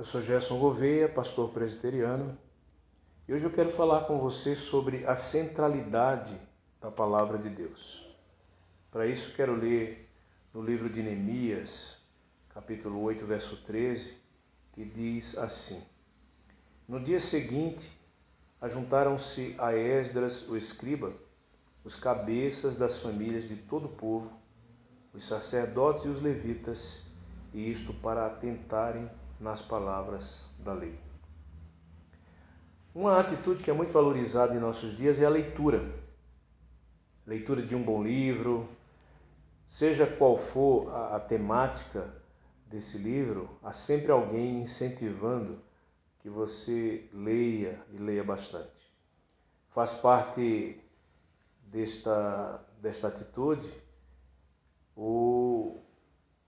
Eu sou Gerson Gouveia, pastor presbiteriano, e hoje eu quero falar com você sobre a centralidade da palavra de Deus. Para isso, quero ler no livro de Neemias, capítulo 8, verso 13, que diz assim: No dia seguinte, ajuntaram-se a Esdras, o escriba, os cabeças das famílias de todo o povo, os sacerdotes e os levitas, e isto para atentarem nas palavras da lei. Uma atitude que é muito valorizada em nossos dias é a leitura. Leitura de um bom livro, seja qual for a, a temática desse livro, há sempre alguém incentivando que você leia e leia bastante. Faz parte desta, desta atitude o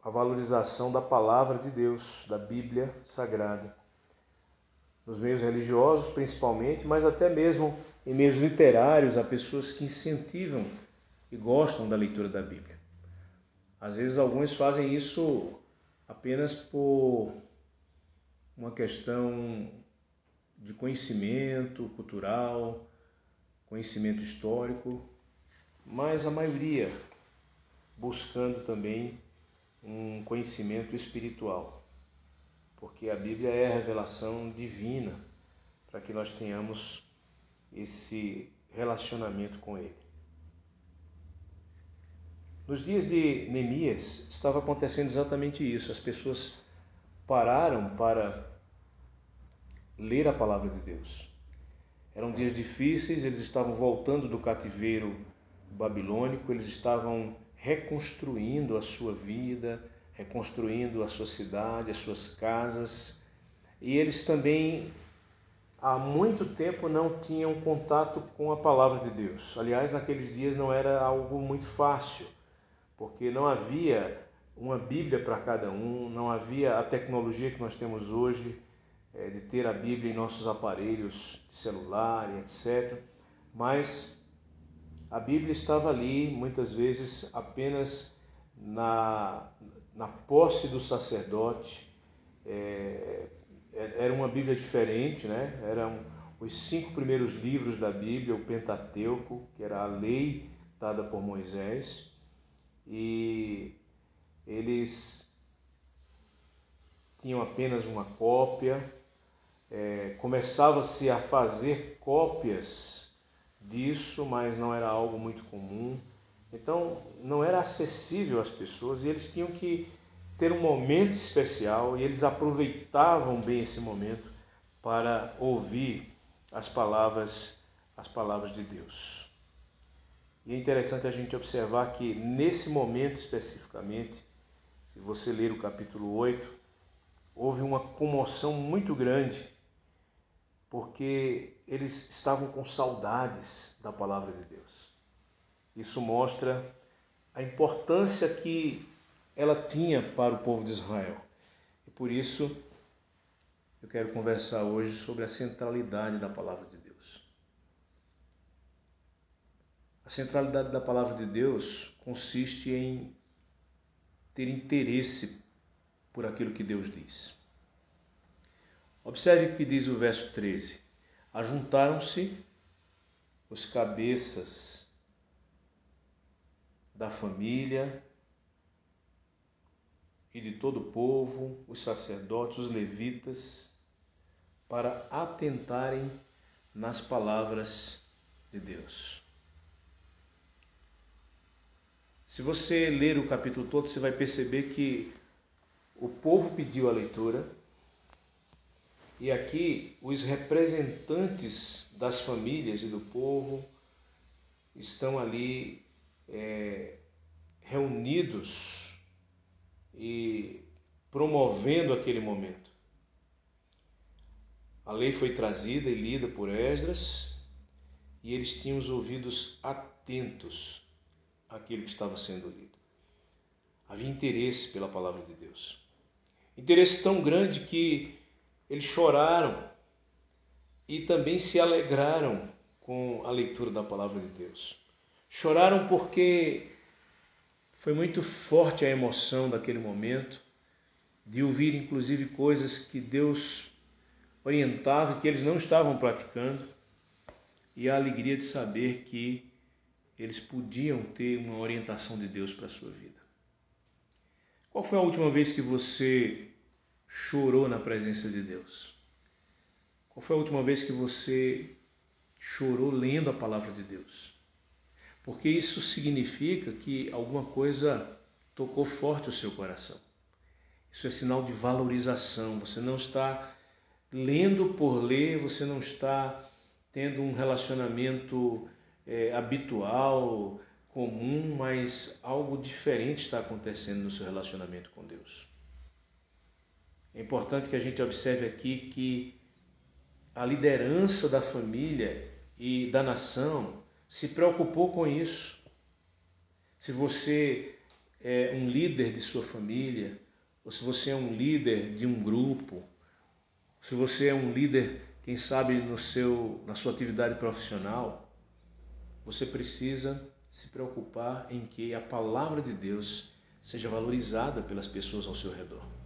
a valorização da palavra de Deus, da Bíblia Sagrada. Nos meios religiosos, principalmente, mas até mesmo em meios literários, há pessoas que incentivam e gostam da leitura da Bíblia. Às vezes, alguns fazem isso apenas por uma questão de conhecimento cultural, conhecimento histórico, mas a maioria buscando também um conhecimento espiritual, porque a Bíblia é a revelação divina para que nós tenhamos esse relacionamento com Ele. Nos dias de Neemias estava acontecendo exatamente isso. As pessoas pararam para ler a palavra de Deus. Eram dias difíceis, eles estavam voltando do cativeiro babilônico, eles estavam reconstruindo a sua vida, reconstruindo a sua cidade, as suas casas. E eles também há muito tempo não tinham contato com a palavra de Deus. Aliás, naqueles dias não era algo muito fácil, porque não havia uma Bíblia para cada um, não havia a tecnologia que nós temos hoje é, de ter a Bíblia em nossos aparelhos de celular e etc. Mas a Bíblia estava ali, muitas vezes, apenas na, na posse do sacerdote. É, é, era uma Bíblia diferente, né? Eram os cinco primeiros livros da Bíblia, o Pentateuco, que era a lei dada por Moisés, e eles tinham apenas uma cópia. É, Começava-se a fazer cópias disso, mas não era algo muito comum. Então, não era acessível às pessoas e eles tinham que ter um momento especial e eles aproveitavam bem esse momento para ouvir as palavras, as palavras de Deus. E é interessante a gente observar que nesse momento especificamente, se você ler o capítulo 8, houve uma comoção muito grande porque eles estavam com saudades da palavra de Deus. Isso mostra a importância que ela tinha para o povo de Israel. E por isso eu quero conversar hoje sobre a centralidade da palavra de Deus. A centralidade da palavra de Deus consiste em ter interesse por aquilo que Deus diz. Observe o que diz o verso 13: Ajuntaram-se os cabeças da família e de todo o povo, os sacerdotes, os levitas, para atentarem nas palavras de Deus. Se você ler o capítulo todo, você vai perceber que o povo pediu a leitura, e aqui os representantes das famílias e do povo estão ali é, reunidos e promovendo aquele momento. A lei foi trazida e lida por Esdras e eles tinham os ouvidos atentos àquilo que estava sendo lido. Havia interesse pela palavra de Deus. Interesse tão grande que eles choraram e também se alegraram com a leitura da palavra de Deus. Choraram porque foi muito forte a emoção daquele momento de ouvir inclusive coisas que Deus orientava que eles não estavam praticando, e a alegria de saber que eles podiam ter uma orientação de Deus para a sua vida. Qual foi a última vez que você chorou na presença de Deus? Qual foi a última vez que você chorou lendo a palavra de Deus? Porque isso significa que alguma coisa tocou forte o seu coração. Isso é sinal de valorização. Você não está lendo por ler, você não está tendo um relacionamento é, habitual, comum, mas algo diferente está acontecendo no seu relacionamento com Deus. É importante que a gente observe aqui que a liderança da família e da nação se preocupou com isso. Se você é um líder de sua família, ou se você é um líder de um grupo, se você é um líder, quem sabe no seu na sua atividade profissional, você precisa se preocupar em que a palavra de Deus seja valorizada pelas pessoas ao seu redor.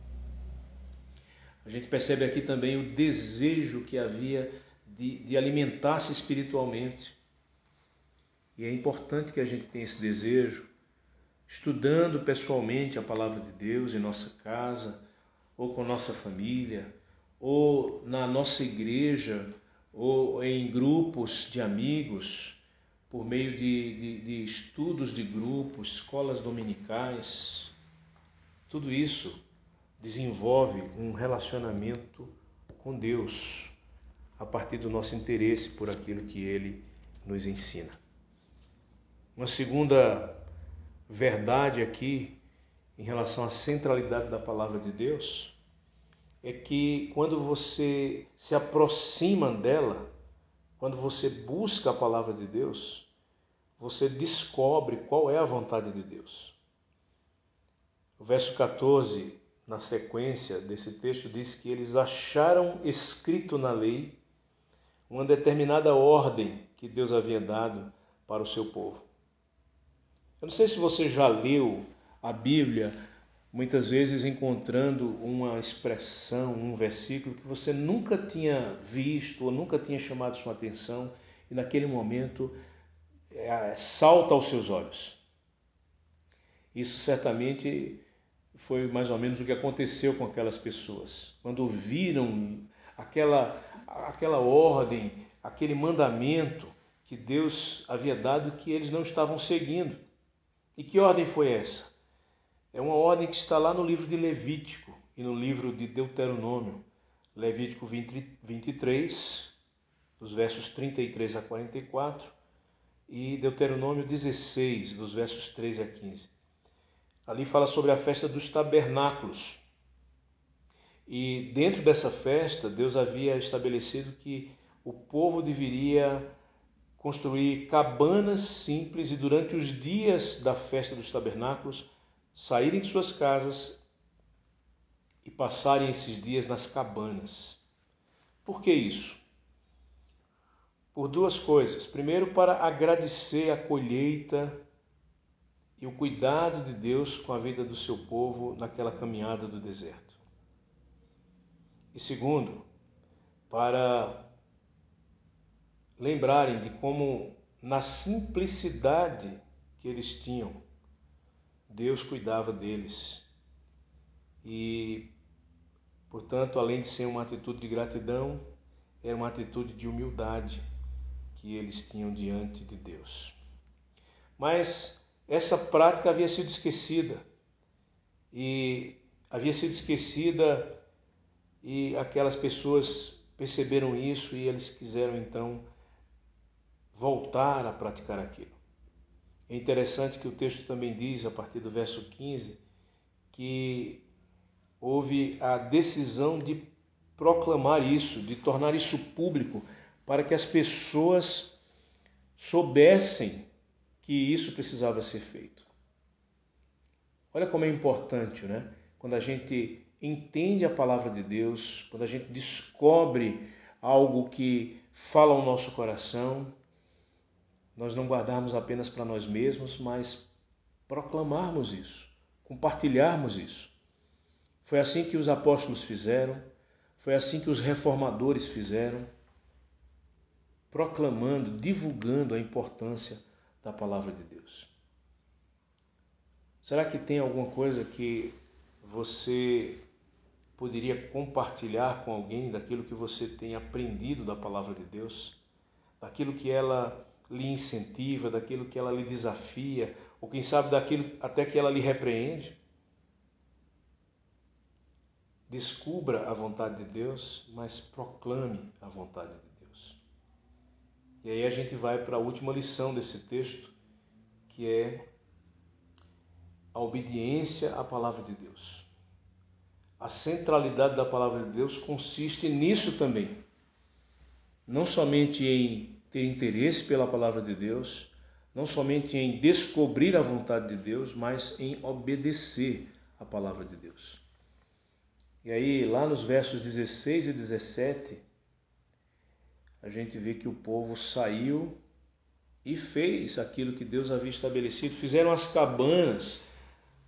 A gente percebe aqui também o desejo que havia de, de alimentar-se espiritualmente. E é importante que a gente tenha esse desejo, estudando pessoalmente a palavra de Deus em nossa casa, ou com nossa família, ou na nossa igreja, ou em grupos de amigos por meio de, de, de estudos de grupo, escolas dominicais. Tudo isso desenvolve um relacionamento com Deus a partir do nosso interesse por aquilo que Ele nos ensina. Uma segunda verdade aqui em relação à centralidade da palavra de Deus é que quando você se aproxima dela, quando você busca a palavra de Deus, você descobre qual é a vontade de Deus. O verso 14, na sequência desse texto, diz que eles acharam escrito na lei uma determinada ordem que Deus havia dado para o seu povo. Eu não sei se você já leu a Bíblia muitas vezes encontrando uma expressão, um versículo que você nunca tinha visto ou nunca tinha chamado sua atenção e naquele momento é, salta aos seus olhos. Isso certamente foi mais ou menos o que aconteceu com aquelas pessoas. Quando viram aquela, aquela ordem, aquele mandamento que Deus havia dado que eles não estavam seguindo. E que ordem foi essa? É uma ordem que está lá no livro de Levítico e no livro de Deuteronômio. Levítico 20, 23, dos versos 33 a 44, e Deuteronômio 16, dos versos 13 a 15. Ali fala sobre a festa dos tabernáculos. E dentro dessa festa, Deus havia estabelecido que o povo deveria construir cabanas simples e durante os dias da festa dos tabernáculos saírem de suas casas e passarem esses dias nas cabanas. Por que isso? Por duas coisas. Primeiro, para agradecer a colheita e o cuidado de Deus com a vida do seu povo naquela caminhada do deserto. E segundo, para lembrarem de como, na simplicidade que eles tinham, Deus cuidava deles. E, portanto, além de ser uma atitude de gratidão, era uma atitude de humildade que eles tinham diante de Deus. Mas essa prática havia sido esquecida. E havia sido esquecida e aquelas pessoas perceberam isso e eles quiseram então voltar a praticar aquilo. É interessante que o texto também diz, a partir do verso 15, que houve a decisão de proclamar isso, de tornar isso público, para que as pessoas soubessem que isso precisava ser feito. Olha como é importante, né? Quando a gente entende a palavra de Deus, quando a gente descobre algo que fala ao nosso coração, nós não guardarmos apenas para nós mesmos, mas proclamarmos isso, compartilharmos isso, Foi assim que os apóstolos fizeram, foi assim que os reformadores fizeram, proclamando, divulgando a importância da palavra de Deus. Será que tem alguma coisa que você poderia compartilhar com alguém daquilo que você tem aprendido da palavra de Deus? Daquilo que ela lhe incentiva, daquilo que ela lhe desafia, ou quem sabe daquilo até que ela lhe repreende? Descubra a vontade de Deus, mas proclame a vontade de Deus. E aí a gente vai para a última lição desse texto, que é a obediência à palavra de Deus. A centralidade da palavra de Deus consiste nisso também. Não somente em ter interesse pela palavra de Deus, não somente em descobrir a vontade de Deus, mas em obedecer a palavra de Deus. E aí, lá nos versos 16 e 17, a gente vê que o povo saiu e fez aquilo que Deus havia estabelecido. Fizeram as cabanas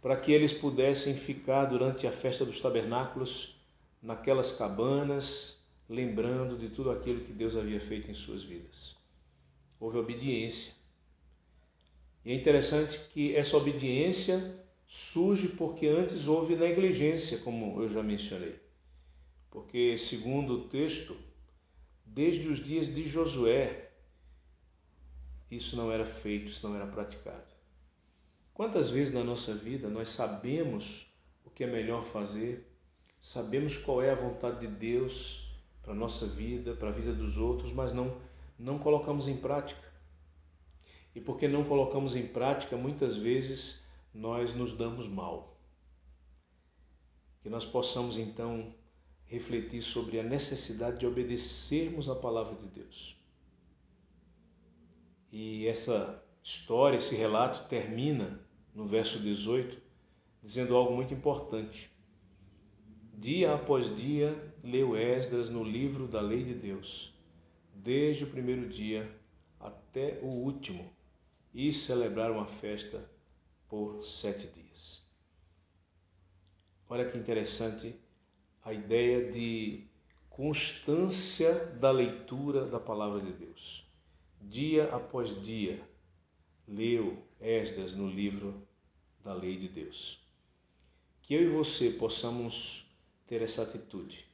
para que eles pudessem ficar durante a festa dos tabernáculos naquelas cabanas, lembrando de tudo aquilo que Deus havia feito em suas vidas. Houve obediência. E é interessante que essa obediência surge porque antes houve negligência, como eu já mencionei. Porque, segundo o texto, desde os dias de Josué, isso não era feito, isso não era praticado. Quantas vezes na nossa vida nós sabemos o que é melhor fazer, sabemos qual é a vontade de Deus para a nossa vida, para a vida dos outros, mas não, não colocamos em prática. E porque não colocamos em prática, muitas vezes nós nos damos mal. Que nós possamos então refletir sobre a necessidade de obedecermos a palavra de Deus. E essa história, esse relato termina no verso 18, dizendo algo muito importante. Dia após dia, leu Esdras no livro da lei de Deus, desde o primeiro dia até o último, e celebraram a festa por sete dias. Olha que interessante a ideia de constância da leitura da palavra de Deus. Dia após dia, leu Esdras no livro da lei de Deus. Que eu e você possamos ter essa atitude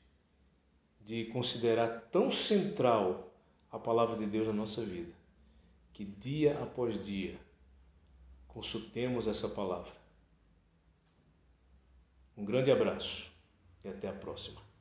de considerar tão central a palavra de Deus na nossa vida, que dia após dia consultemos essa palavra. Um grande abraço e até a próxima.